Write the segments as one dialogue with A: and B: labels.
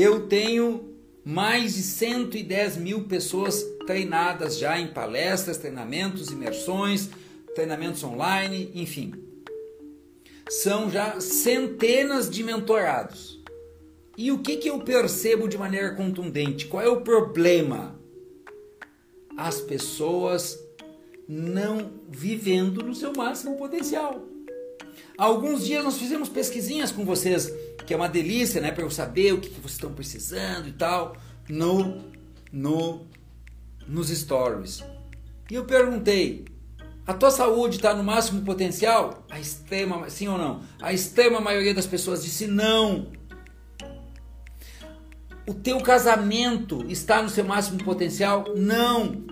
A: eu tenho mais de 110 mil pessoas treinadas já em palestras, treinamentos, imersões, treinamentos online, enfim. São já centenas de mentorados. E o que, que eu percebo de maneira contundente? Qual é o problema? As pessoas não vivendo no seu máximo potencial. Há alguns dias nós fizemos pesquisinhas com vocês, que é uma delícia, né, para eu saber o que, que vocês estão precisando e tal, no, no, nos stories. E eu perguntei: a tua saúde está no máximo potencial? A extrema, sim ou não? A extrema maioria das pessoas disse não. O teu casamento está no seu máximo potencial? Não.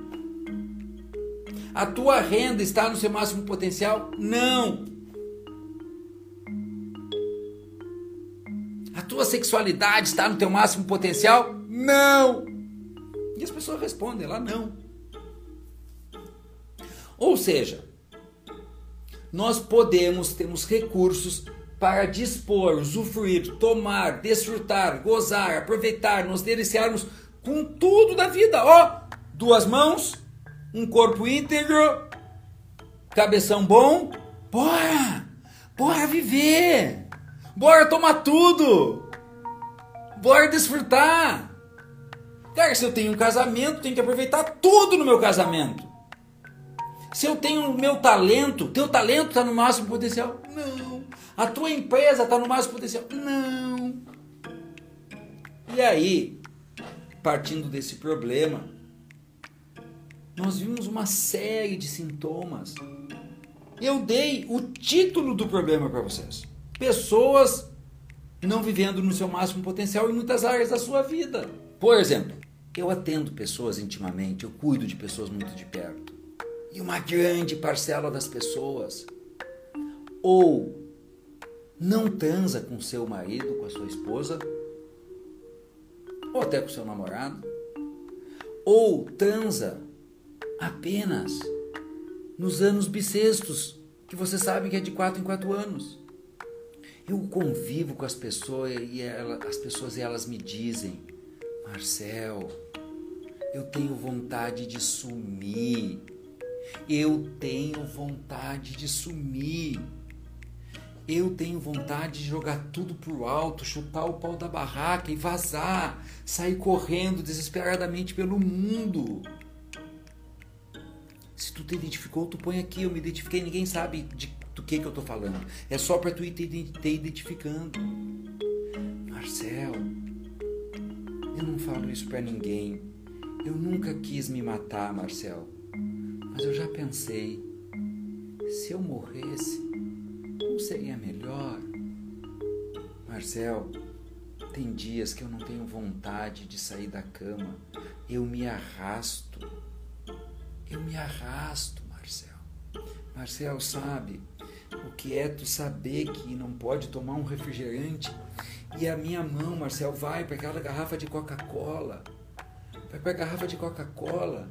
A: A tua renda está no seu máximo potencial? Não. Tua sexualidade está no teu máximo potencial? Não. E as pessoas respondem lá não. Ou seja, nós podemos, temos recursos para dispor, usufruir, tomar, desfrutar, gozar, aproveitar, nos deliciarmos com tudo da vida. Ó, oh, duas mãos, um corpo íntegro, cabeção bom, bora! Bora viver! Bora tomar tudo! Bora desfrutar! Cara, se eu tenho um casamento, tenho que aproveitar tudo no meu casamento. Se eu tenho o meu talento, teu talento está no máximo potencial? Não. A tua empresa está no máximo potencial? Não. E aí, partindo desse problema, nós vimos uma série de sintomas. Eu dei o título do problema para vocês. Pessoas não vivendo no seu máximo potencial em muitas áreas da sua vida. Por exemplo, eu atendo pessoas intimamente, eu cuido de pessoas muito de perto. E uma grande parcela das pessoas ou não transa com seu marido, com a sua esposa, ou até com seu namorado, ou transa apenas nos anos bissextos, que você sabe que é de quatro em quatro anos. Eu convivo com as pessoas e as pessoas elas me dizem, Marcel, eu tenho vontade de sumir. Eu tenho vontade de sumir. Eu tenho vontade de jogar tudo pro alto, chutar o pau da barraca e vazar, sair correndo desesperadamente pelo mundo. Se tu te identificou, tu põe aqui, eu me identifiquei, ninguém sabe de, que, que eu tô falando. É só para tu ir te, te identificando. Marcel, eu não falo isso para ninguém. Eu nunca quis me matar, Marcel. Mas eu já pensei, se eu morresse, não seria melhor? Marcel, tem dias que eu não tenho vontade de sair da cama. Eu me arrasto eu me arrasto, Marcel. Marcel, sabe o que é tu saber que não pode tomar um refrigerante e a minha mão, Marcel, vai para aquela garrafa de Coca-Cola. Vai para a garrafa de Coca-Cola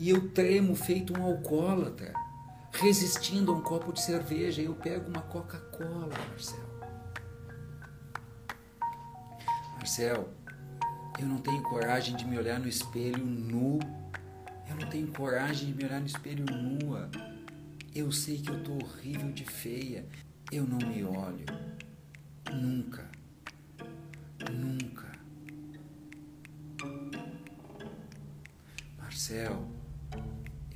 A: e eu tremo feito um alcoólatra, resistindo a um copo de cerveja. E eu pego uma Coca-Cola, Marcel. Marcel, eu não tenho coragem de me olhar no espelho nu eu não tenho coragem de me olhar no espelho nua. Eu sei que eu tô horrível de feia. Eu não me olho. Nunca. Nunca. Marcel,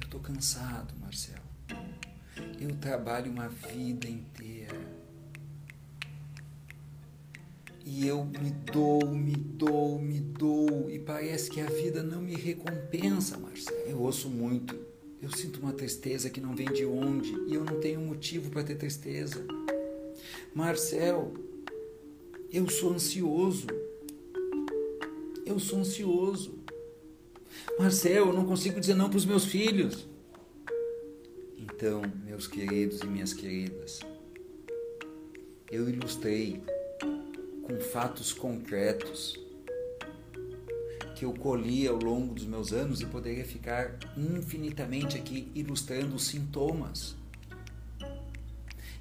A: eu tô cansado, Marcel. Eu trabalho uma vida inteira e eu me dou, me dou, me dou e parece que a vida não me recompensa, Marcelo. Eu ouço muito, eu sinto uma tristeza que não vem de onde e eu não tenho motivo para ter tristeza. Marcel, eu sou ansioso. Eu sou ansioso. Marcel, eu não consigo dizer não para os meus filhos. Então, meus queridos e minhas queridas, eu ilustrei com fatos concretos que eu colhi ao longo dos meus anos e poderia ficar infinitamente aqui ilustrando os sintomas.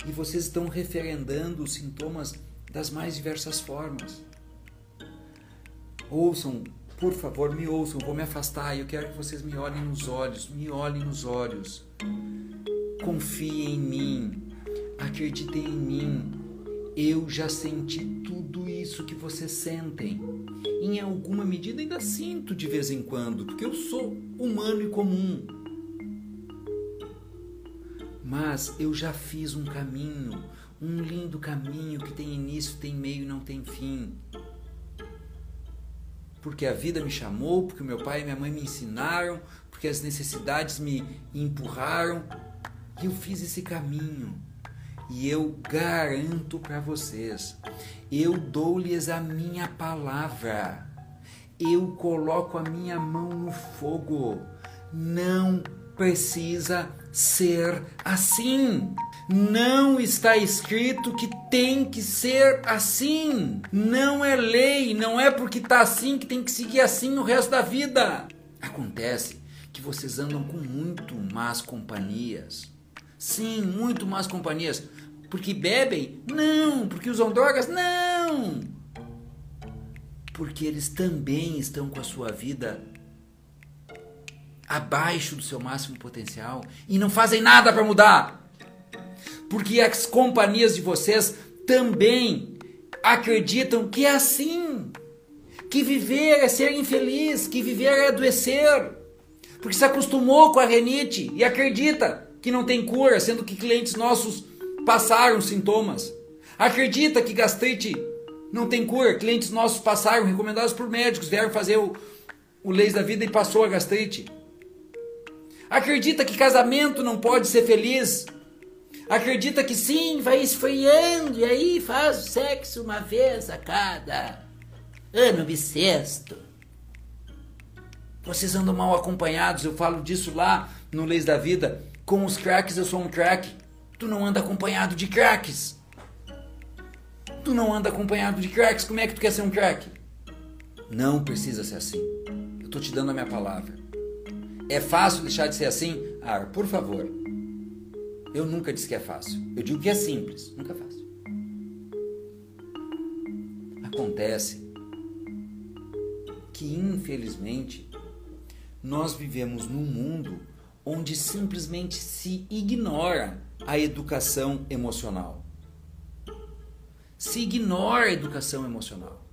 A: E vocês estão referendando os sintomas das mais diversas formas. Ouçam, por favor, me ouçam, vou me afastar. Eu quero que vocês me olhem nos olhos, me olhem nos olhos. Confiem em mim, acreditem em mim. Eu já senti tudo isso que vocês sentem. Em alguma medida ainda sinto de vez em quando, porque eu sou humano e comum. Mas eu já fiz um caminho, um lindo caminho que tem início, tem meio e não tem fim. Porque a vida me chamou, porque meu pai e minha mãe me ensinaram, porque as necessidades me empurraram, e eu fiz esse caminho. E eu garanto para vocês, eu dou-lhes a minha palavra. Eu coloco a minha mão no fogo. Não precisa ser assim. Não está escrito que tem que ser assim. Não é lei, não é porque está assim que tem que seguir assim o resto da vida. Acontece que vocês andam com muito más companhias. Sim, muito más companhias. Porque bebem? Não. Porque usam drogas? Não. Porque eles também estão com a sua vida abaixo do seu máximo potencial e não fazem nada para mudar. Porque as companhias de vocês também acreditam que é assim. Que viver é ser infeliz, que viver é adoecer. Porque se acostumou com a renite e acredita que não tem cura, sendo que clientes nossos passaram sintomas. Acredita que gastrite não tem cura, clientes nossos passaram, recomendados por médicos, vieram fazer o, o Leis da Vida e passou a gastrite. Acredita que casamento não pode ser feliz. Acredita que sim, vai esfriando e aí faz o sexo uma vez a cada ano bissexto. Vocês andam mal acompanhados, eu falo disso lá no Leis da Vida. Com os craques eu sou um craque. Tu não anda acompanhado de craques. Tu não anda acompanhado de craques, como é que tu quer ser um craque? Não precisa ser assim. Eu tô te dando a minha palavra. É fácil deixar de ser assim? Ah, por favor. Eu nunca disse que é fácil. Eu digo que é simples, nunca é fácil. Acontece que, infelizmente, nós vivemos num mundo onde simplesmente se ignora a educação emocional. Se ignora a educação emocional.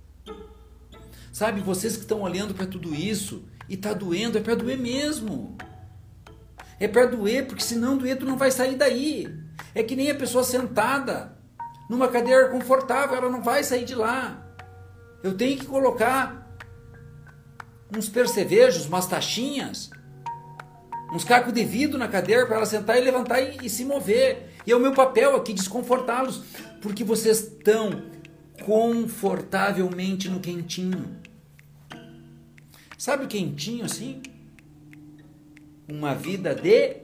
A: Sabe, vocês que estão olhando para tudo isso e tá doendo, é para doer mesmo. É para doer, porque se não doer, tu não vai sair daí. É que nem a pessoa sentada numa cadeira confortável, ela não vai sair de lá. Eu tenho que colocar uns percevejos, umas taxinhas, uns cacos de vidro na cadeira para ela sentar e levantar e, e se mover. E é o meu papel aqui desconfortá-los, porque vocês estão confortavelmente no quentinho. Sabe o quentinho assim? Uma vida de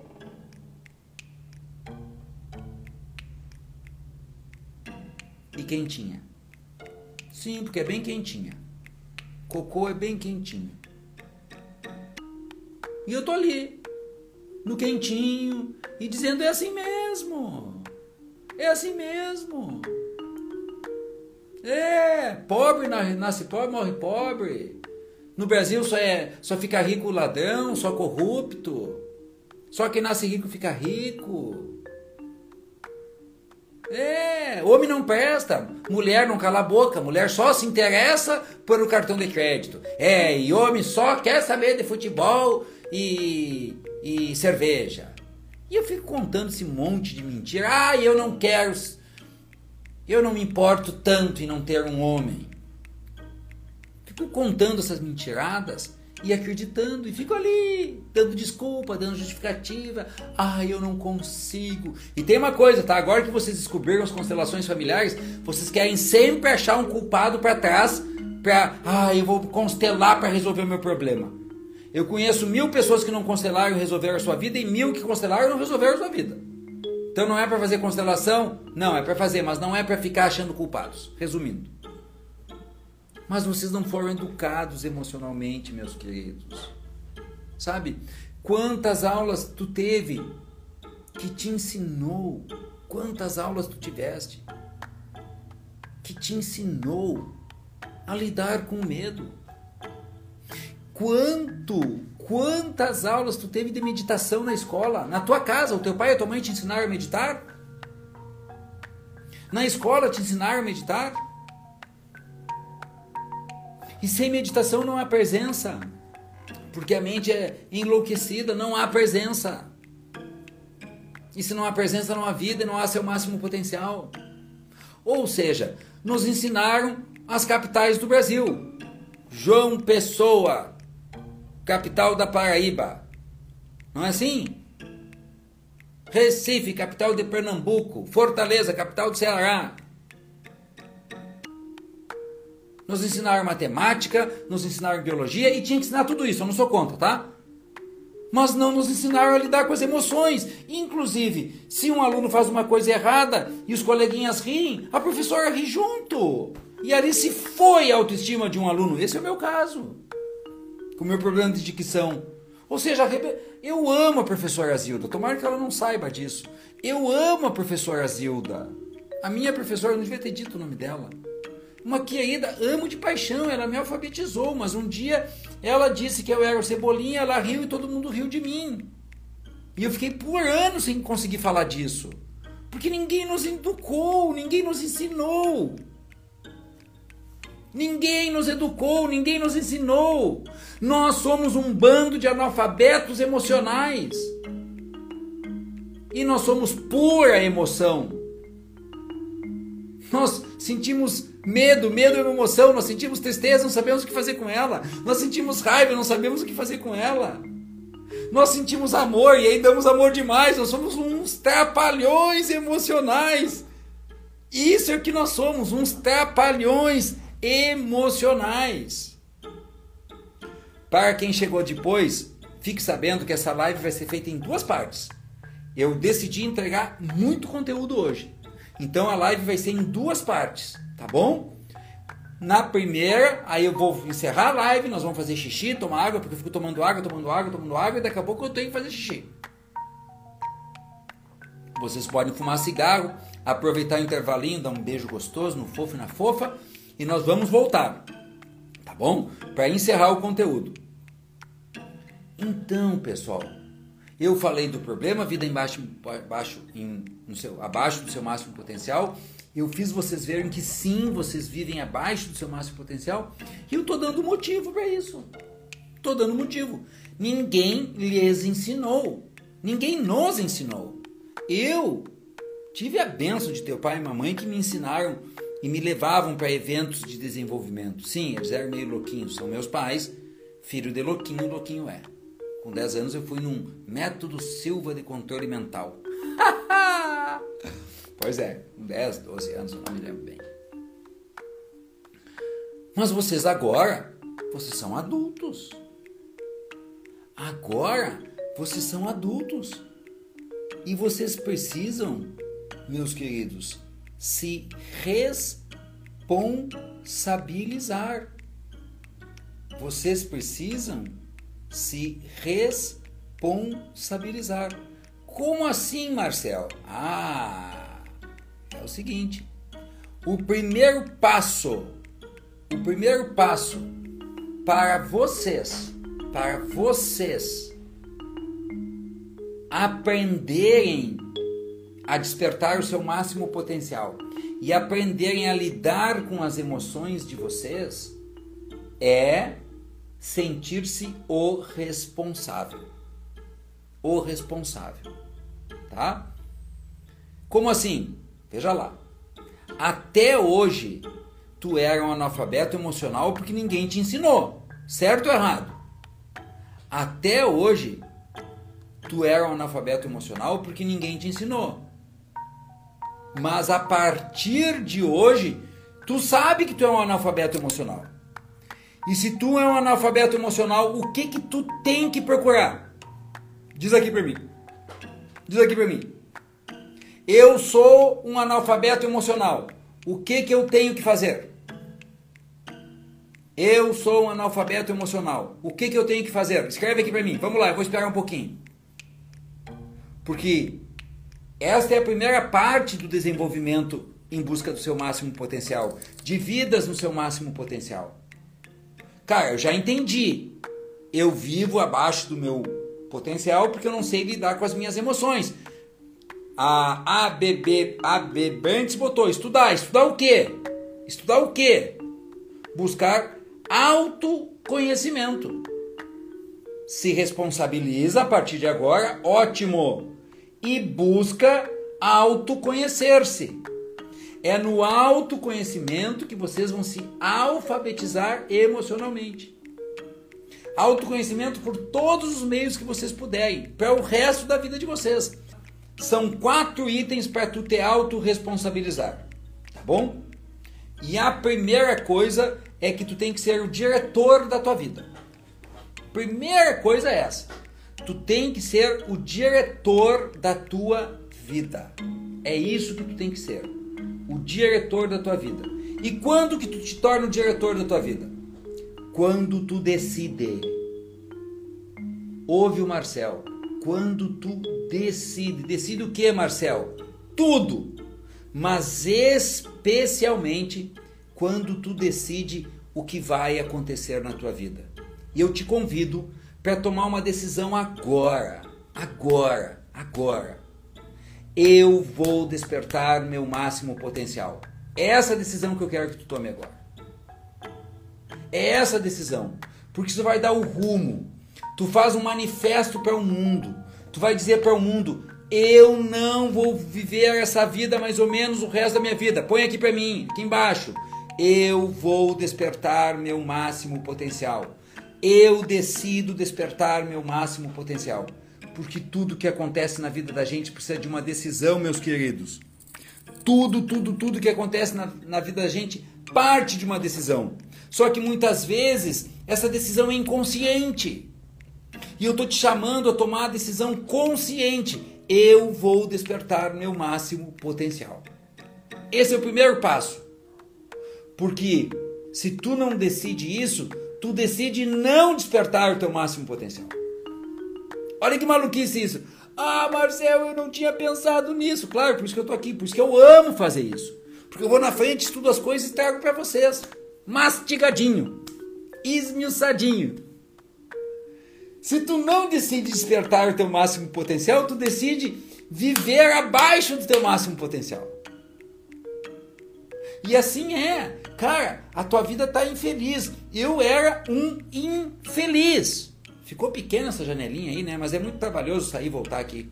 A: e quentinha. Sim, porque é bem quentinha. Cocô é bem quentinho. E eu tô ali, no quentinho, e dizendo: é assim mesmo. É assim mesmo. É, pobre nasce pobre, morre pobre. No Brasil só, é, só fica rico ladrão, só corrupto. Só quem nasce rico fica rico. É, homem não presta, mulher não cala a boca, mulher só se interessa por o cartão de crédito. É, e homem só quer saber de futebol e, e cerveja. E eu fico contando esse monte de mentira. Ah, eu não quero. Eu não me importo tanto em não ter um homem. Fico contando essas mentiradas e acreditando e fico ali dando desculpa, dando justificativa. Ah, eu não consigo. E tem uma coisa, tá? Agora que vocês descobriram as constelações familiares, vocês querem sempre achar um culpado para trás para, ah, eu vou constelar para resolver o meu problema. Eu conheço mil pessoas que não constelaram e resolveram a sua vida e mil que constelaram e não resolveram a sua vida. Então não é para fazer constelação? Não, é para fazer, mas não é para ficar achando culpados. Resumindo. Mas vocês não foram educados emocionalmente, meus queridos. Sabe? Quantas aulas tu teve que te ensinou? Quantas aulas tu tiveste que te ensinou a lidar com medo? Quanto, quantas aulas tu teve de meditação na escola? Na tua casa, o teu pai e a tua mãe te ensinaram a meditar? Na escola te ensinaram a meditar? E sem meditação não há presença. Porque a mente é enlouquecida, não há presença. E se não há presença, não há vida, não há seu máximo potencial. Ou seja, nos ensinaram as capitais do Brasil. João Pessoa, capital da Paraíba. Não é assim? Recife, capital de Pernambuco. Fortaleza, capital do Ceará. Nos ensinaram matemática, nos ensinaram biologia e tinha que ensinar tudo isso, eu não sou contra, tá? Mas não nos ensinaram a lidar com as emoções. Inclusive, se um aluno faz uma coisa errada e os coleguinhas riem, a professora ri junto. E ali se foi a autoestima de um aluno. Esse é o meu caso. Com o meu problema de dicção. Ou seja, eu amo a professora Zilda. Tomara que ela não saiba disso. Eu amo a professora Zilda. A minha professora, não devia ter dito o nome dela. Uma querida, amo de paixão, ela me alfabetizou, mas um dia ela disse que eu era o Cebolinha, ela riu e todo mundo riu de mim. E eu fiquei por anos sem conseguir falar disso. Porque ninguém nos educou, ninguém nos ensinou. Ninguém nos educou, ninguém nos ensinou. Nós somos um bando de analfabetos emocionais. E nós somos pura emoção. Nós sentimos medo, medo é uma emoção, nós sentimos tristeza, não sabemos o que fazer com ela. Nós sentimos raiva, não sabemos o que fazer com ela. Nós sentimos amor e aí damos amor demais, nós somos uns trapalhões emocionais. Isso é o que nós somos, uns trapalhões emocionais. Para quem chegou depois, fique sabendo que essa live vai ser feita em duas partes. Eu decidi entregar muito conteúdo hoje. Então a live vai ser em duas partes, tá bom? Na primeira, aí eu vou encerrar a live, nós vamos fazer xixi, tomar água, porque eu fico tomando água, tomando água, tomando água, e daqui a pouco eu tenho que fazer xixi. Vocês podem fumar cigarro, aproveitar o intervalinho, dar um beijo gostoso no fofo e na fofa, e nós vamos voltar, bom? Para encerrar o conteúdo. Então, pessoal, eu falei do problema, vida embaixo, baixo, em, seu, abaixo do seu máximo potencial. Eu fiz vocês verem que sim, vocês vivem abaixo do seu máximo potencial. E eu estou dando motivo para isso. Estou dando motivo. Ninguém lhes ensinou. Ninguém nos ensinou. Eu tive a benção de ter pai e mamãe que me ensinaram e me levavam para eventos de desenvolvimento. Sim, eles eram meio louquinhos. São meus pais, filho de louquinho, louquinho é. Com 10 anos eu fui num método Silva de controle mental. pois é, com 10, 12 anos, eu não me lembro bem. Mas vocês agora, vocês são adultos. Agora, vocês são adultos. E vocês precisam, meus queridos, se responsabilizar. Vocês precisam se responsabilizar. Como assim, Marcel? Ah, é o seguinte: o primeiro passo, o primeiro passo para vocês, para vocês aprenderem a despertar o seu máximo potencial e aprenderem a lidar com as emoções de vocês é sentir-se o responsável. O responsável, tá? Como assim? Veja lá. Até hoje tu era um analfabeto emocional porque ninguém te ensinou, certo ou errado? Até hoje tu era um analfabeto emocional porque ninguém te ensinou. Mas a partir de hoje, tu sabe que tu é um analfabeto emocional. E se tu é um analfabeto emocional, o que que tu tem que procurar? Diz aqui para mim. Diz aqui para mim. Eu sou um analfabeto emocional. O que que eu tenho que fazer? Eu sou um analfabeto emocional. O que que eu tenho que fazer? Escreve aqui para mim. Vamos lá, eu vou esperar um pouquinho. Porque esta é a primeira parte do desenvolvimento em busca do seu máximo potencial, de vidas no seu máximo potencial. Cara, eu já entendi. eu vivo abaixo do meu potencial porque eu não sei lidar com as minhas emoções. A ABB, AB Brantes botou estudar. Estudar o quê? Estudar o quê? Buscar autoconhecimento. Se responsabiliza a partir de agora, ótimo. E busca autoconhecer-se. É no autoconhecimento que vocês vão se alfabetizar emocionalmente. Autoconhecimento por todos os meios que vocês puderem, para o resto da vida de vocês. São quatro itens para tu te autorresponsabilizar, tá bom? E a primeira coisa é que tu tem que ser o diretor da tua vida. Primeira coisa é essa. Tu tem que ser o diretor da tua vida. É isso que tu tem que ser. O diretor da tua vida. E quando que tu te torna o diretor da tua vida? Quando tu decide. Ouve o Marcel. Quando tu decide. Decide o que, Marcel? Tudo. Mas especialmente quando tu decide o que vai acontecer na tua vida. E eu te convido para tomar uma decisão agora. Agora. Agora. Eu vou despertar meu máximo potencial. É essa decisão que eu quero que tu tome agora. É essa decisão. Porque isso vai dar o rumo. Tu faz um manifesto para o mundo. Tu vai dizer para o mundo: eu não vou viver essa vida mais ou menos o resto da minha vida. Põe aqui para mim, aqui embaixo. Eu vou despertar meu máximo potencial. Eu decido despertar meu máximo potencial. Porque tudo que acontece na vida da gente precisa de uma decisão, meus queridos. Tudo, tudo, tudo que acontece na, na vida da gente parte de uma decisão. Só que muitas vezes essa decisão é inconsciente. E eu estou te chamando a tomar a decisão consciente. Eu vou despertar meu máximo potencial. Esse é o primeiro passo. Porque se tu não decide isso, tu decide não despertar o teu máximo potencial. Olha que maluquice isso. Ah, Marcel, eu não tinha pensado nisso. Claro, por isso que eu tô aqui, por isso que eu amo fazer isso. Porque eu vou na frente, estudo as coisas e trago para vocês. Mastigadinho. Esmiuçadinho. Se tu não decide despertar o teu máximo potencial, tu decide viver abaixo do teu máximo potencial. E assim é. Cara, a tua vida tá infeliz. Eu era um infeliz. Ficou pequena essa janelinha aí, né? Mas é muito trabalhoso sair e voltar aqui.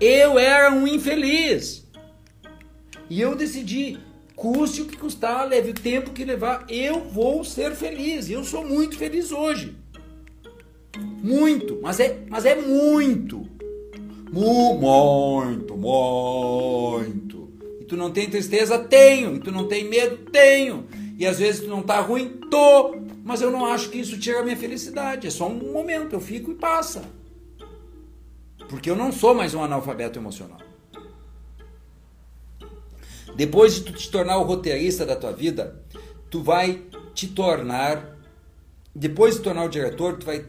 A: Eu era um infeliz. E eu decidi, custe o que custar, leve o tempo que levar, eu vou ser feliz. Eu sou muito feliz hoje. Muito, mas é, mas é muito. Muito, muito. E tu não tem tristeza? Tenho. E tu não tem medo? Tenho. E às vezes tu não tá ruim? Tô. Mas eu não acho que isso tira a minha felicidade. É só um momento, eu fico e passa. Porque eu não sou mais um analfabeto emocional. Depois de tu te tornar o roteirista da tua vida, tu vai te tornar depois de tornar o diretor, tu vai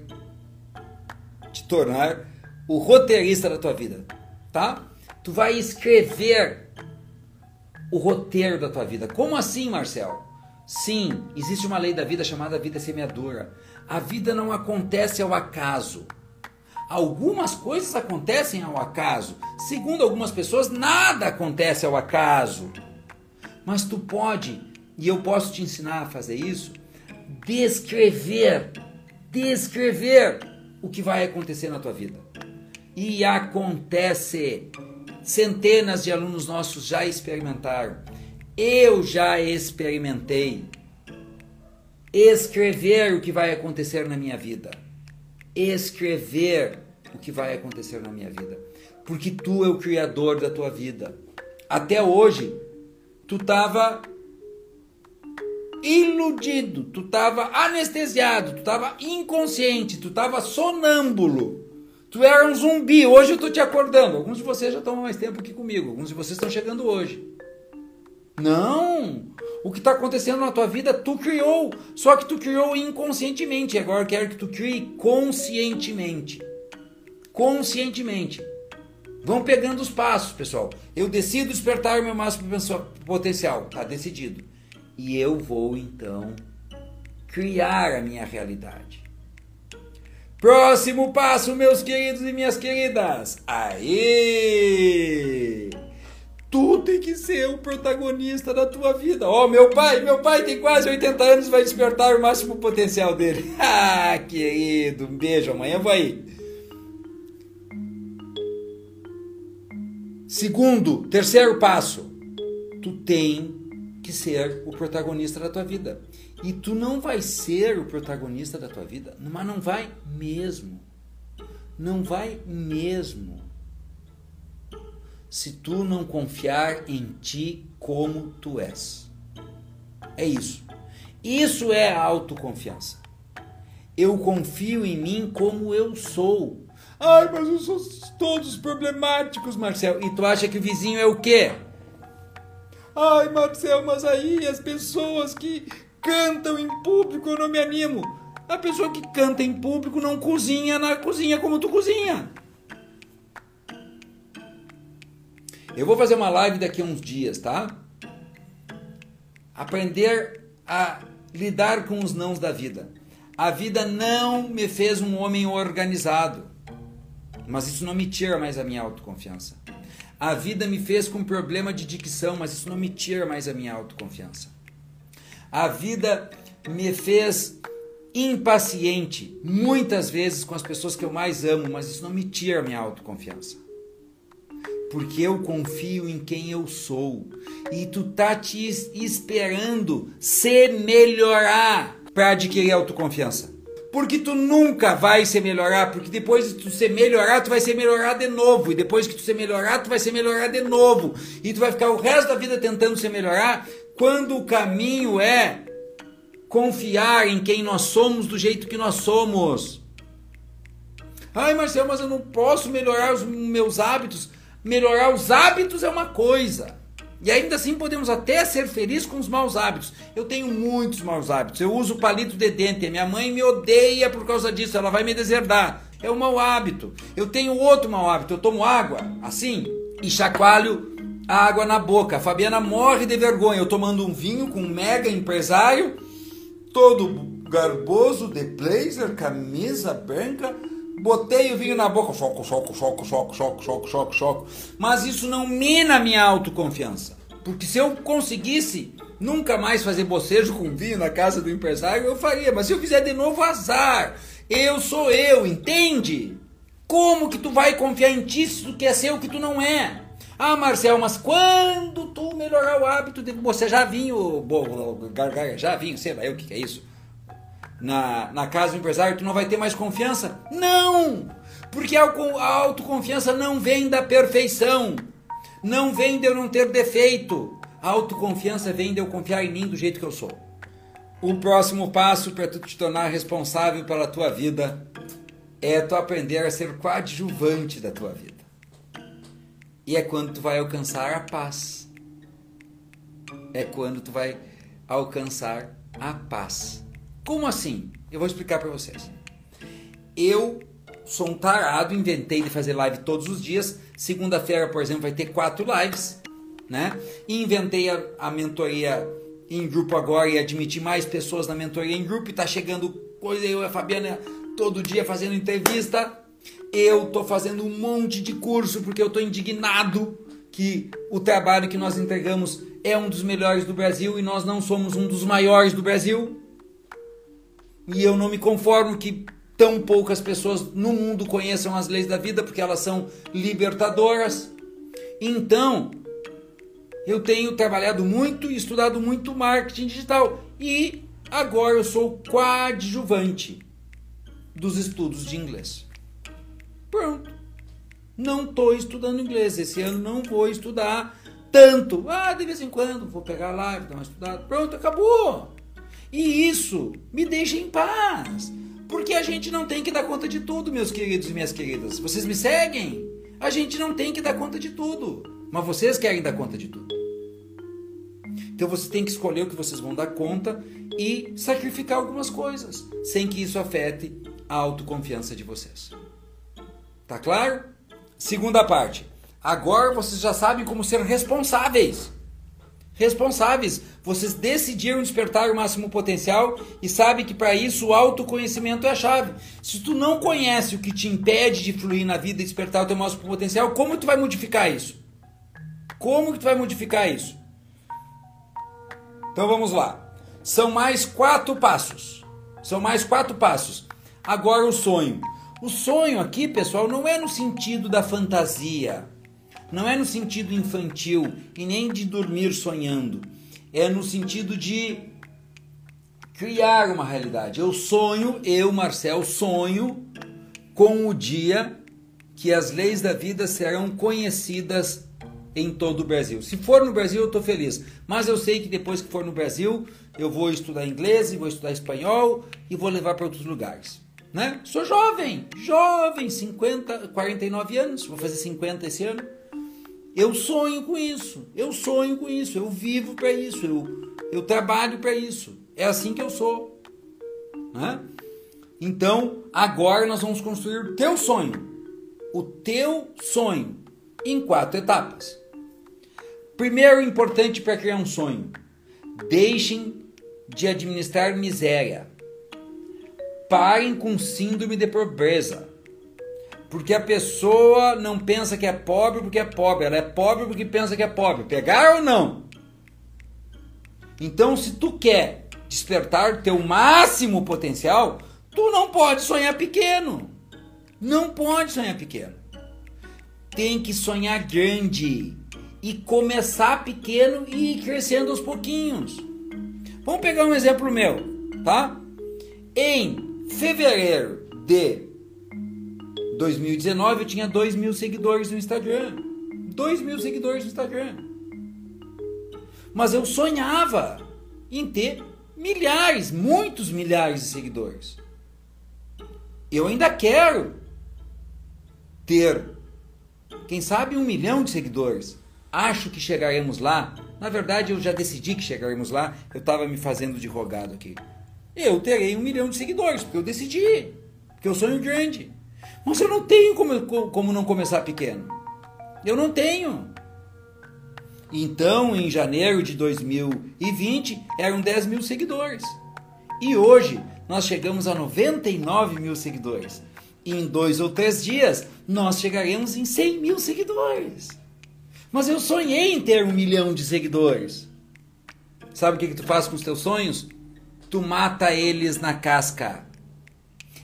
A: te tornar o roteirista da tua vida, tá? Tu vai escrever o roteiro da tua vida. Como assim, Marcel? Sim, existe uma lei da vida chamada vida semeadora. A vida não acontece ao acaso. Algumas coisas acontecem ao acaso. Segundo algumas pessoas, nada acontece ao acaso. Mas tu pode, e eu posso te ensinar a fazer isso, descrever, descrever o que vai acontecer na tua vida. E acontece. Centenas de alunos nossos já experimentaram. Eu já experimentei escrever o que vai acontecer na minha vida. Escrever o que vai acontecer na minha vida. Porque tu é o criador da tua vida. Até hoje, tu estava iludido, tu estava anestesiado, tu estava inconsciente, tu estava sonâmbulo. Tu era um zumbi. Hoje eu estou te acordando. Alguns de vocês já estão mais tempo aqui comigo. Alguns de vocês estão chegando hoje. Não! O que está acontecendo na tua vida, tu criou. Só que tu criou inconscientemente. Agora eu quero que tu crie conscientemente. Conscientemente. Vão pegando os passos, pessoal. Eu decido despertar o meu máximo potencial. Tá decidido. E eu vou então criar a minha realidade. Próximo passo, meus queridos e minhas queridas. Aê! Tu tem que ser o protagonista da tua vida. Ó, oh, meu pai, meu pai tem quase 80 anos, vai despertar o máximo potencial dele. Ah, querido, um beijo, amanhã vou aí. Segundo, terceiro passo, tu tem que ser o protagonista da tua vida. E tu não vai ser o protagonista da tua vida, mas não vai mesmo. Não vai mesmo se tu não confiar em ti como tu és. É isso. Isso é autoconfiança. Eu confio em mim como eu sou. Ai, mas eu sou todos problemáticos, Marcel. E tu acha que o vizinho é o quê? Ai, Marcel, mas aí as pessoas que cantam em público eu não me animo. A pessoa que canta em público não cozinha na cozinha como tu cozinha. Eu vou fazer uma live daqui a uns dias, tá? Aprender a lidar com os nãos da vida. A vida não me fez um homem organizado, mas isso não me tira mais a minha autoconfiança. A vida me fez com problema de dicção, mas isso não me tira mais a minha autoconfiança. A vida me fez impaciente, muitas vezes com as pessoas que eu mais amo, mas isso não me tira a minha autoconfiança porque eu confio em quem eu sou. E tu tá te esperando se melhorar para adquirir autoconfiança. Porque tu nunca vai se melhorar, porque depois de tu se melhorar, tu vai se melhorar de novo. E depois que tu se melhorar, tu vai se melhorar de novo. E tu vai ficar o resto da vida tentando se melhorar, quando o caminho é confiar em quem nós somos do jeito que nós somos. Ai, Marcelo, mas eu não posso melhorar os meus hábitos. Melhorar os hábitos é uma coisa. E ainda assim podemos até ser felizes com os maus hábitos. Eu tenho muitos maus hábitos. Eu uso palito de dente. Minha mãe me odeia por causa disso. Ela vai me deserdar. É um mau hábito. Eu tenho outro mau hábito. Eu tomo água assim e chacoalho a água na boca. A Fabiana morre de vergonha. Eu tomando um vinho com um mega empresário, todo garboso, de blazer, camisa branca Botei o vinho na boca, choco, choco, choco, choco, choco, choco, choco, choco. Mas isso não mina a minha autoconfiança. Porque se eu conseguisse nunca mais fazer bocejo com vinho na casa do empresário, eu faria. Mas se eu fizer de novo, azar. Eu sou eu, entende? Como que tu vai confiar em ti se tu quer ser o que tu não é? Ah, Marcel, mas quando tu melhorar o hábito de bocejar vinho, já vinho, sei lá, o que, que é isso? Na, na casa do empresário, tu não vai ter mais confiança? Não! Porque a, autoconfiança não vem da perfeição, não vem de eu não ter defeito. A autoconfiança vem de eu confiar em mim do jeito que eu sou. O próximo passo para tu te tornar responsável pela tua vida é tu aprender a ser coadjuvante da tua vida. E é quando tu vai alcançar a paz. É quando tu vai alcançar a paz. Como assim? Eu vou explicar para vocês. Eu sou um tarado, inventei de fazer live todos os dias. Segunda-feira, por exemplo, vai ter quatro lives, né? E inventei a, a mentoria em grupo agora e admitir mais pessoas na mentoria em grupo. E tá chegando coisa, eu e a Fabiana todo dia fazendo entrevista. Eu tô fazendo um monte de curso porque eu tô indignado que o trabalho que nós entregamos é um dos melhores do Brasil e nós não somos um dos maiores do Brasil. E eu não me conformo que tão poucas pessoas no mundo conheçam as leis da vida porque elas são libertadoras. Então, eu tenho trabalhado muito e estudado muito marketing digital e agora eu sou coadjuvante dos estudos de inglês. Pronto. Não estou estudando inglês. Esse ano não vou estudar tanto. Ah, de vez em quando vou pegar lá, dar uma estudada. Pronto, acabou. E isso me deixa em paz. Porque a gente não tem que dar conta de tudo, meus queridos e minhas queridas. Vocês me seguem? A gente não tem que dar conta de tudo. Mas vocês querem dar conta de tudo. Então você tem que escolher o que vocês vão dar conta e sacrificar algumas coisas, sem que isso afete a autoconfiança de vocês. Tá claro? Segunda parte. Agora vocês já sabem como ser responsáveis responsáveis. Vocês decidiram despertar o máximo potencial e sabe que para isso o autoconhecimento é a chave. Se tu não conhece o que te impede de fluir na vida e despertar o teu máximo potencial, como tu vai modificar isso? Como que tu vai modificar isso? Então vamos lá. São mais quatro passos. São mais quatro passos. Agora o sonho. O sonho aqui, pessoal, não é no sentido da fantasia não é no sentido infantil e nem de dormir sonhando. É no sentido de criar uma realidade. Eu sonho, eu, Marcel, sonho com o dia que as leis da vida serão conhecidas em todo o Brasil. Se for no Brasil, eu estou feliz. Mas eu sei que depois que for no Brasil, eu vou estudar inglês, vou estudar espanhol e vou levar para outros lugares. Né? Sou jovem, jovem, 50, 49 anos, vou fazer 50 esse ano. Eu sonho com isso, eu sonho com isso, eu vivo para isso, eu, eu trabalho para isso. É assim que eu sou. Né? Então, agora nós vamos construir o teu sonho. O teu sonho em quatro etapas. Primeiro, importante para criar um sonho: deixem de administrar miséria. Parem com síndrome de pobreza. Porque a pessoa não pensa que é pobre porque é pobre, ela é pobre porque pensa que é pobre. Pegar ou não? Então, se tu quer despertar teu máximo potencial, tu não pode sonhar pequeno. Não pode sonhar pequeno. Tem que sonhar grande e começar pequeno e ir crescendo aos pouquinhos. Vamos pegar um exemplo meu, tá? Em fevereiro de 2019 eu tinha 2 mil seguidores no Instagram. 2 mil seguidores no Instagram. Mas eu sonhava em ter milhares, muitos milhares de seguidores. Eu ainda quero ter, quem sabe, um milhão de seguidores. Acho que chegaremos lá. Na verdade, eu já decidi que chegaremos lá. Eu estava me fazendo de rogado aqui. Eu terei um milhão de seguidores, porque eu decidi. Porque eu sonho grande. Mas eu não tenho como, como não começar pequeno. Eu não tenho. Então, em janeiro de 2020, eram 10 mil seguidores. E hoje, nós chegamos a 99 mil seguidores. E em dois ou três dias, nós chegaremos em 100 mil seguidores. Mas eu sonhei em ter um milhão de seguidores. Sabe o que, que tu faz com os teus sonhos? Tu mata eles na casca.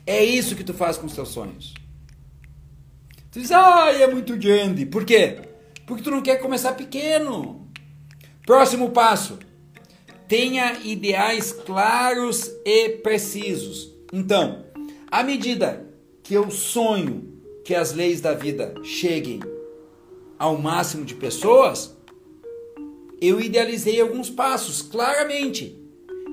A: É isso que tu faz com os teus sonhos. Tu diz, ah, é muito grande. Por quê? Porque tu não quer começar pequeno. Próximo passo. Tenha ideais claros e precisos. Então, à medida que eu sonho que as leis da vida cheguem ao máximo de pessoas, eu idealizei alguns passos, claramente.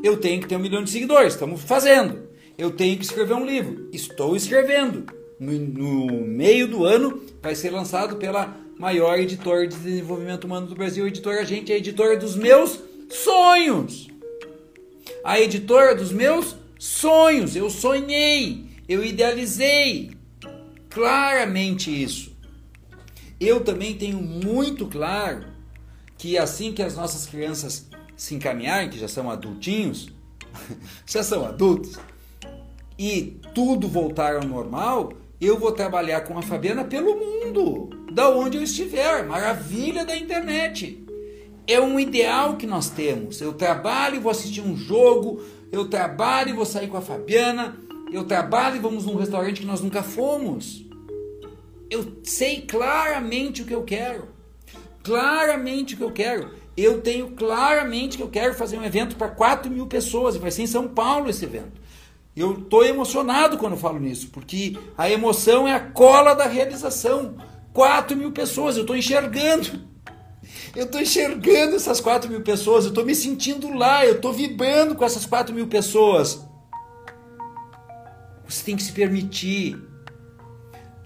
A: Eu tenho que ter um milhão de seguidores, estamos fazendo. Eu tenho que escrever um livro, estou escrevendo no, meio do ano, vai ser lançado pela maior editora de desenvolvimento humano do Brasil, a editora Gente, a editora dos meus sonhos. A editora dos meus sonhos. Eu sonhei, eu idealizei claramente isso. Eu também tenho muito claro que assim que as nossas crianças se encaminharem, que já são adultinhos, já são adultos, e tudo voltar ao normal, eu vou trabalhar com a Fabiana pelo mundo, da onde eu estiver. Maravilha da internet. É um ideal que nós temos. Eu trabalho e vou assistir um jogo, eu trabalho e vou sair com a Fabiana, eu trabalho e vamos num restaurante que nós nunca fomos. Eu sei claramente o que eu quero. Claramente o que eu quero. Eu tenho claramente que eu quero fazer um evento para 4 mil pessoas. E vai ser em São Paulo esse evento. Eu estou emocionado quando falo nisso, porque a emoção é a cola da realização. 4 mil pessoas, eu estou enxergando. Eu estou enxergando essas 4 mil pessoas, eu estou me sentindo lá, eu estou vibrando com essas 4 mil pessoas. Você tem que se permitir.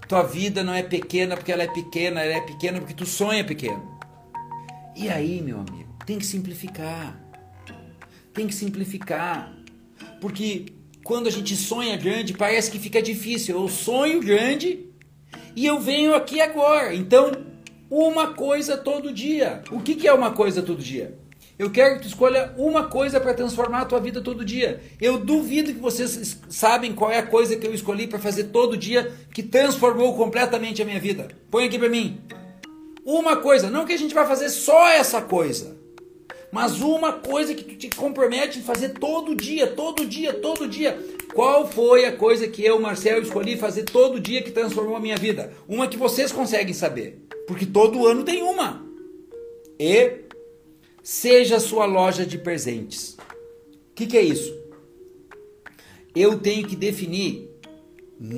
A: Tua vida não é pequena porque ela é pequena, ela é pequena porque tu sonha pequeno. E aí, meu amigo, tem que simplificar. Tem que simplificar. Porque quando a gente sonha grande, parece que fica difícil. Eu sonho grande e eu venho aqui agora. Então, uma coisa todo dia. O que, que é uma coisa todo dia? Eu quero que tu escolha uma coisa para transformar a tua vida todo dia. Eu duvido que vocês sabem qual é a coisa que eu escolhi para fazer todo dia que transformou completamente a minha vida. Põe aqui para mim. Uma coisa, não que a gente vai fazer só essa coisa, mas uma coisa que tu te compromete em fazer todo dia, todo dia, todo dia. Qual foi a coisa que eu, Marcelo, escolhi fazer todo dia que transformou a minha vida? Uma que vocês conseguem saber, porque todo ano tem uma. E seja sua loja de presentes. O que, que é isso? Eu tenho que definir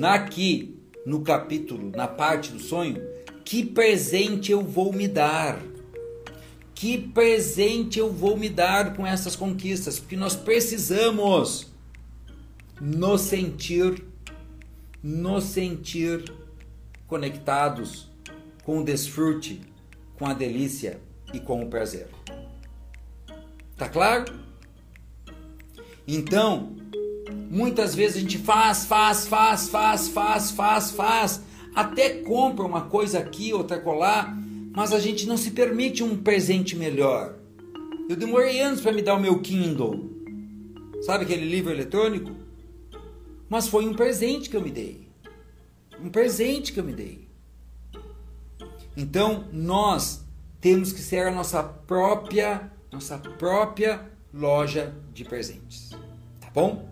A: aqui no capítulo, na parte do sonho, que presente eu vou me dar. Que presente eu vou me dar com essas conquistas? Porque nós precisamos nos sentir, nos sentir conectados com o desfrute, com a delícia e com o prazer. Tá claro? Então, muitas vezes a gente faz, faz, faz, faz, faz, faz, faz, até compra uma coisa aqui, outra colar, mas a gente não se permite um presente melhor. Eu demorei anos para me dar o meu Kindle. Sabe aquele livro eletrônico? Mas foi um presente que eu me dei. Um presente que eu me dei. Então, nós temos que ser a nossa própria nossa própria loja de presentes. Tá bom?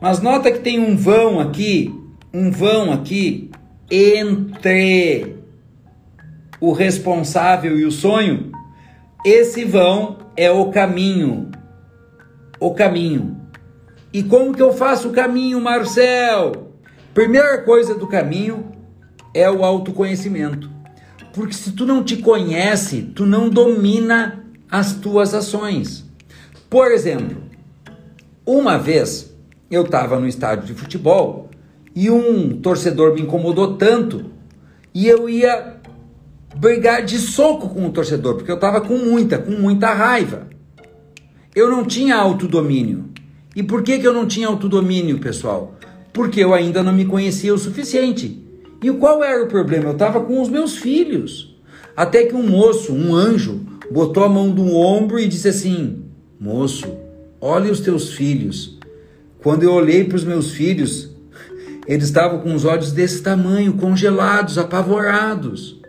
A: Mas nota que tem um vão aqui, um vão aqui entre o responsável e o sonho. Esse vão é o caminho. O caminho. E como que eu faço o caminho, Marcel? Primeira coisa do caminho é o autoconhecimento. Porque se tu não te conhece, tu não domina as tuas ações. Por exemplo, uma vez eu estava no estádio de futebol e um torcedor me incomodou tanto e eu ia brigar de soco com o torcedor, porque eu estava com muita, com muita raiva. Eu não tinha autodomínio. E por que, que eu não tinha autodomínio, pessoal? Porque eu ainda não me conhecia o suficiente. E qual era o problema? Eu estava com os meus filhos. Até que um moço, um anjo, botou a mão no ombro e disse assim: Moço, olhe os teus filhos. Quando eu olhei para os meus filhos, eles estavam com os olhos desse tamanho, congelados, apavorados.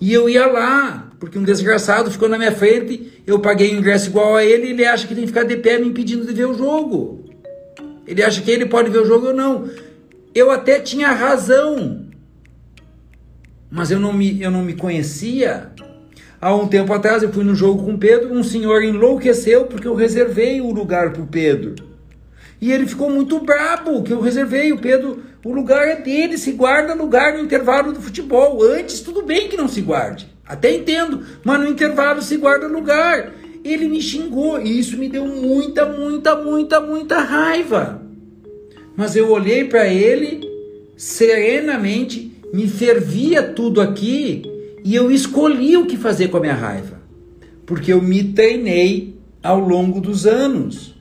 A: E eu ia lá, porque um desgraçado ficou na minha frente, eu paguei o ingresso igual a ele, ele acha que tem que ficar de pé me impedindo de ver o jogo. Ele acha que ele pode ver o jogo, eu não. Eu até tinha razão, mas eu não me, eu não me conhecia. Há um tempo atrás eu fui no jogo com Pedro, um senhor enlouqueceu porque eu reservei o lugar para o Pedro. E ele ficou muito brabo que eu reservei o Pedro, o lugar é dele, se guarda lugar no intervalo do futebol. Antes tudo bem que não se guarde, até entendo, mas no intervalo se guarda lugar. Ele me xingou e isso me deu muita, muita, muita, muita raiva. Mas eu olhei para ele serenamente, me fervia tudo aqui e eu escolhi o que fazer com a minha raiva, porque eu me treinei ao longo dos anos.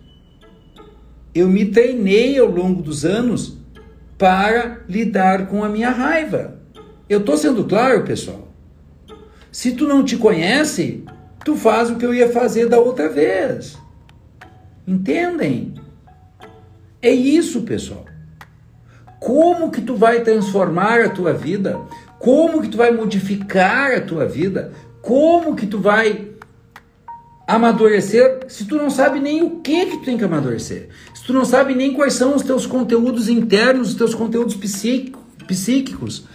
A: Eu me treinei ao longo dos anos para lidar com a minha raiva. Eu estou sendo claro, pessoal? Se tu não te conhece, tu faz o que eu ia fazer da outra vez. Entendem? É isso, pessoal. Como que tu vai transformar a tua vida como que tu vai modificar a tua vida? Como que tu vai amadurecer se tu não sabe nem o que que tu tem que amadurecer? Tu não sabe nem quais são os teus conteúdos internos, os teus conteúdos psíquico, psíquicos.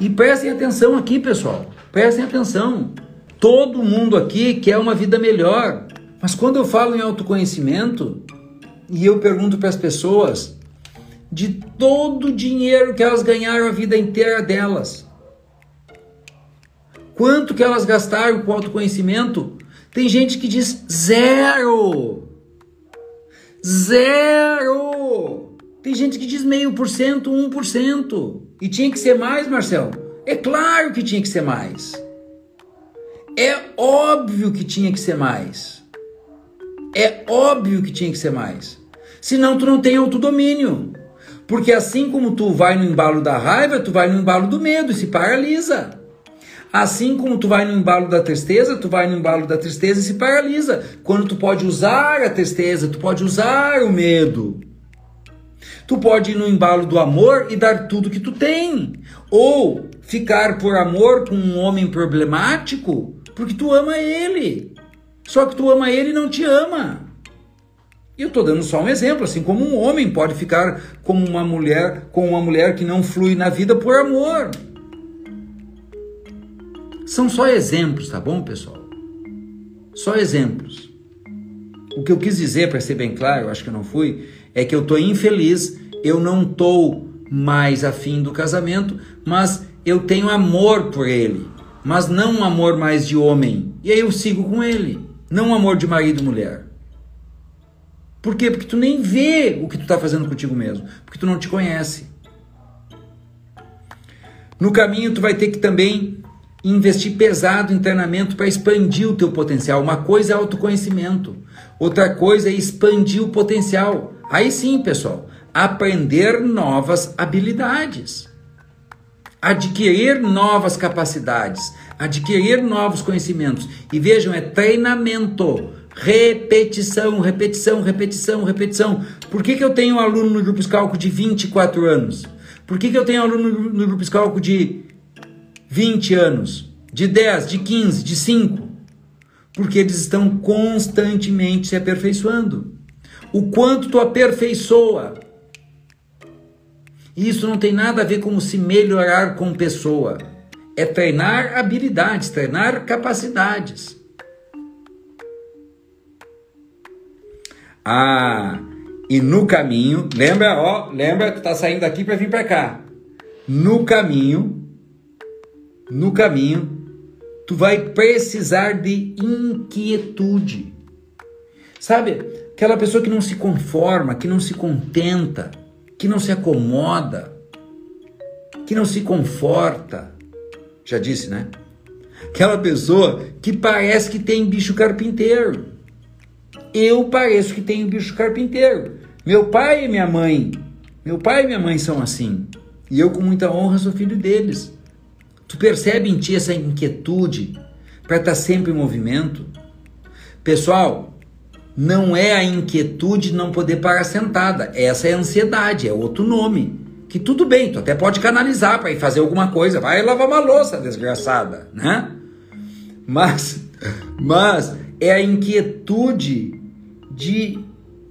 A: E prestem atenção aqui, pessoal. Prestem atenção. Todo mundo aqui quer uma vida melhor. Mas quando eu falo em autoconhecimento e eu pergunto para as pessoas de todo o dinheiro que elas ganharam a vida inteira delas, Quanto que elas gastaram com autoconhecimento? Tem gente que diz zero. Zero. Tem gente que diz meio por cento, um por cento. E tinha que ser mais, Marcelo? É claro que tinha que ser mais. É óbvio que tinha que ser mais. É óbvio que tinha que ser mais. Senão tu não tem autodomínio. Porque assim como tu vai no embalo da raiva, tu vai no embalo do medo e se paralisa. Assim como tu vai no embalo da tristeza, tu vai no embalo da tristeza e se paralisa. Quando tu pode usar a tristeza, tu pode usar o medo. Tu pode ir no embalo do amor e dar tudo que tu tem. Ou ficar por amor com um homem problemático porque tu ama ele. Só que tu ama ele e não te ama. E eu estou dando só um exemplo, assim como um homem pode ficar como uma mulher, com uma mulher que não flui na vida por amor. São só exemplos, tá bom, pessoal? Só exemplos. O que eu quis dizer, para ser bem claro, acho que eu não fui, é que eu estou infeliz, eu não estou mais afim do casamento, mas eu tenho amor por ele, mas não um amor mais de homem. E aí eu sigo com ele, não um amor de marido e mulher. Por quê? Porque tu nem vê o que tu está fazendo contigo mesmo, porque tu não te conhece. No caminho tu vai ter que também investir pesado em treinamento para expandir o teu potencial. Uma coisa é autoconhecimento, outra coisa é expandir o potencial. Aí sim, pessoal, aprender novas habilidades, adquirir novas capacidades, adquirir novos conhecimentos. E vejam, é treinamento, repetição, repetição, repetição, repetição. Por que, que eu tenho um aluno no grupo Scalco de 24 anos? Por que, que eu tenho um aluno no grupo Scalco de 20 anos? De 10, de 15, de 5? Porque eles estão constantemente se aperfeiçoando o quanto tu aperfeiçoa. Isso não tem nada a ver com se melhorar como pessoa. É treinar habilidades, treinar capacidades. Ah, e no caminho, lembra, ó, lembra que tá saindo daqui para vir para cá. No caminho, no caminho, tu vai precisar de inquietude. Sabe? Aquela pessoa que não se conforma, que não se contenta, que não se acomoda, que não se conforta. Já disse, né? Aquela pessoa que parece que tem bicho carpinteiro. Eu pareço que tenho bicho carpinteiro. Meu pai e minha mãe, meu pai e minha mãe são assim. E eu, com muita honra, sou filho deles. Tu percebe em ti essa inquietude para estar tá sempre em movimento? Pessoal, não é a inquietude de não poder parar sentada. Essa é a ansiedade, é outro nome. Que tudo bem, tu até pode canalizar para ir fazer alguma coisa, vai lavar uma louça, desgraçada, né? Mas, mas é a inquietude de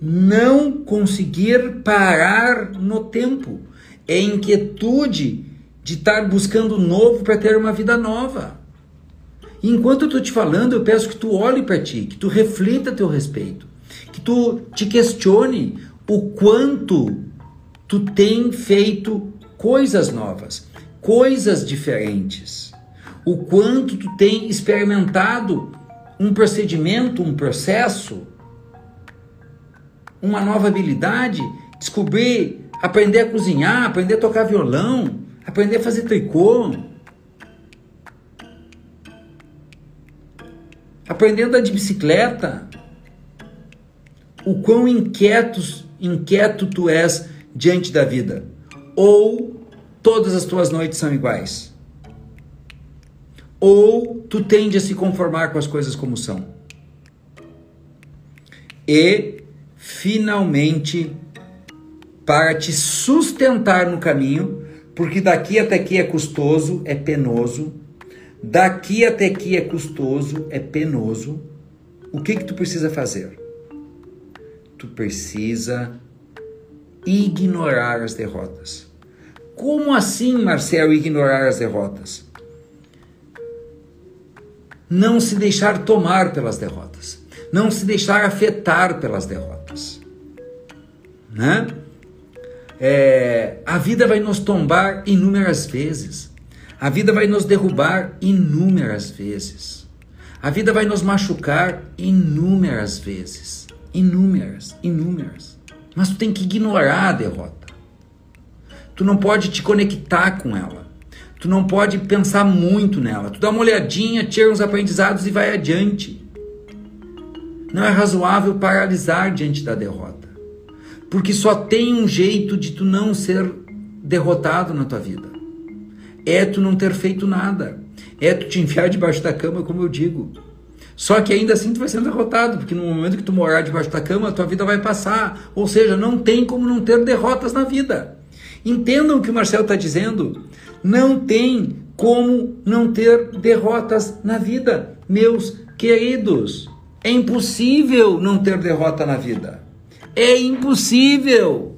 A: não conseguir parar no tempo. É a inquietude de estar buscando novo para ter uma vida nova. Enquanto eu estou te falando, eu peço que tu olhe para ti, que tu reflita a teu respeito, que tu te questione o quanto tu tem feito coisas novas, coisas diferentes, o quanto tu tem experimentado um procedimento, um processo, uma nova habilidade, descobrir, aprender a cozinhar, aprender a tocar violão, aprender a fazer tricô, aprendendo a andar de bicicleta, o quão inquietos, inquieto tu és diante da vida. Ou todas as tuas noites são iguais. Ou tu tende a se conformar com as coisas como são. E, finalmente, para te sustentar no caminho, porque daqui até aqui é custoso, é penoso, Daqui até aqui é custoso, é penoso. O que que tu precisa fazer? Tu precisa ignorar as derrotas. Como assim, Marcelo, ignorar as derrotas? Não se deixar tomar pelas derrotas. Não se deixar afetar pelas derrotas. Né? É, a vida vai nos tombar inúmeras vezes. A vida vai nos derrubar inúmeras vezes. A vida vai nos machucar inúmeras vezes. Inúmeras, inúmeras. Mas tu tem que ignorar a derrota. Tu não pode te conectar com ela. Tu não pode pensar muito nela. Tu dá uma olhadinha, tira uns aprendizados e vai adiante. Não é razoável paralisar diante da derrota. Porque só tem um jeito de tu não ser derrotado na tua vida é tu não ter feito nada. É tu te enfiar debaixo da cama, como eu digo. Só que ainda assim tu vai sendo derrotado, porque no momento que tu morar debaixo da cama, a tua vida vai passar. Ou seja, não tem como não ter derrotas na vida. Entendam o que o Marcelo está dizendo. Não tem como não ter derrotas na vida, meus queridos. É impossível não ter derrota na vida. É impossível.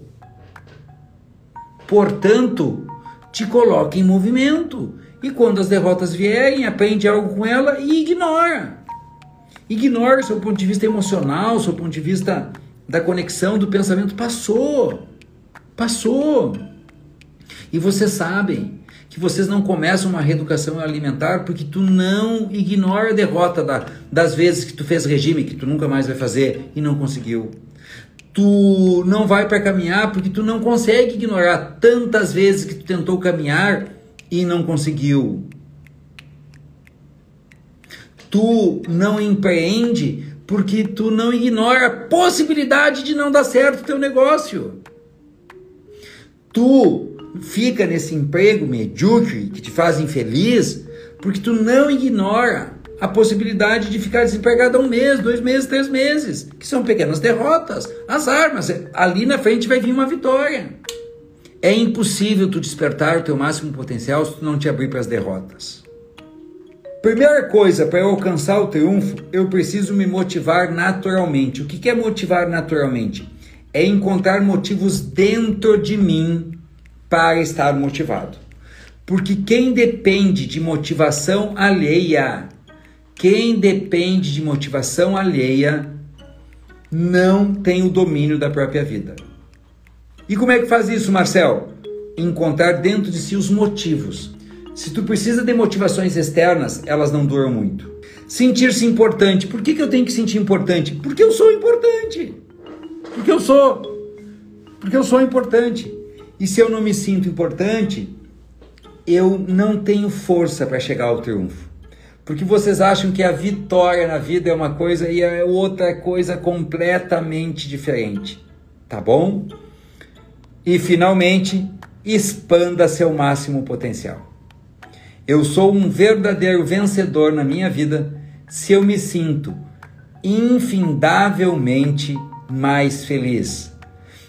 A: Portanto, te coloque em movimento. E quando as derrotas vierem, aprende algo com ela e ignora. Ignora o seu ponto de vista emocional, o seu ponto de vista da conexão do pensamento. Passou. Passou. E vocês sabem que vocês não começam uma reeducação alimentar porque tu não ignora a derrota da, das vezes que tu fez regime, que tu nunca mais vai fazer e não conseguiu. Tu não vai para caminhar porque tu não consegue ignorar tantas vezes que tu tentou caminhar e não conseguiu tu não empreende porque tu não ignora a possibilidade de não dar certo o teu negócio. Tu fica nesse emprego medíocre que te faz infeliz porque tu não ignora a possibilidade de ficar desempregado um mês, dois meses, três meses, que são pequenas derrotas, as armas. Ali na frente vai vir uma vitória. É impossível tu despertar o teu máximo potencial se tu não te abrir para as derrotas. Primeira coisa, para eu alcançar o triunfo, eu preciso me motivar naturalmente. O que é motivar naturalmente? É encontrar motivos dentro de mim para estar motivado. Porque quem depende de motivação alheia, quem depende de motivação alheia, não tem o domínio da própria vida. E como é que faz isso, Marcel? Encontrar dentro de si os motivos. Se tu precisa de motivações externas, elas não duram muito. Sentir-se importante. Por que, que eu tenho que sentir importante? Porque eu sou importante. Porque eu sou. Porque eu sou importante. E se eu não me sinto importante, eu não tenho força para chegar ao triunfo. Porque vocês acham que a vitória na vida é uma coisa e é outra coisa completamente diferente. Tá bom? E finalmente, expanda seu máximo potencial. Eu sou um verdadeiro vencedor na minha vida se eu me sinto infindavelmente mais feliz.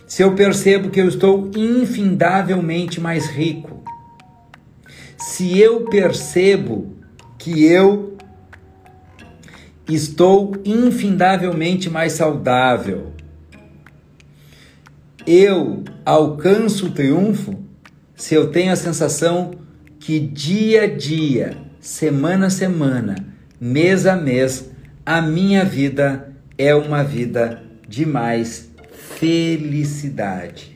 A: Se eu percebo que eu estou infindavelmente mais rico. Se eu percebo que eu estou infindavelmente mais saudável. Eu alcanço o triunfo se eu tenho a sensação que dia a dia, semana a semana, mês a mês, a minha vida é uma vida de mais felicidade.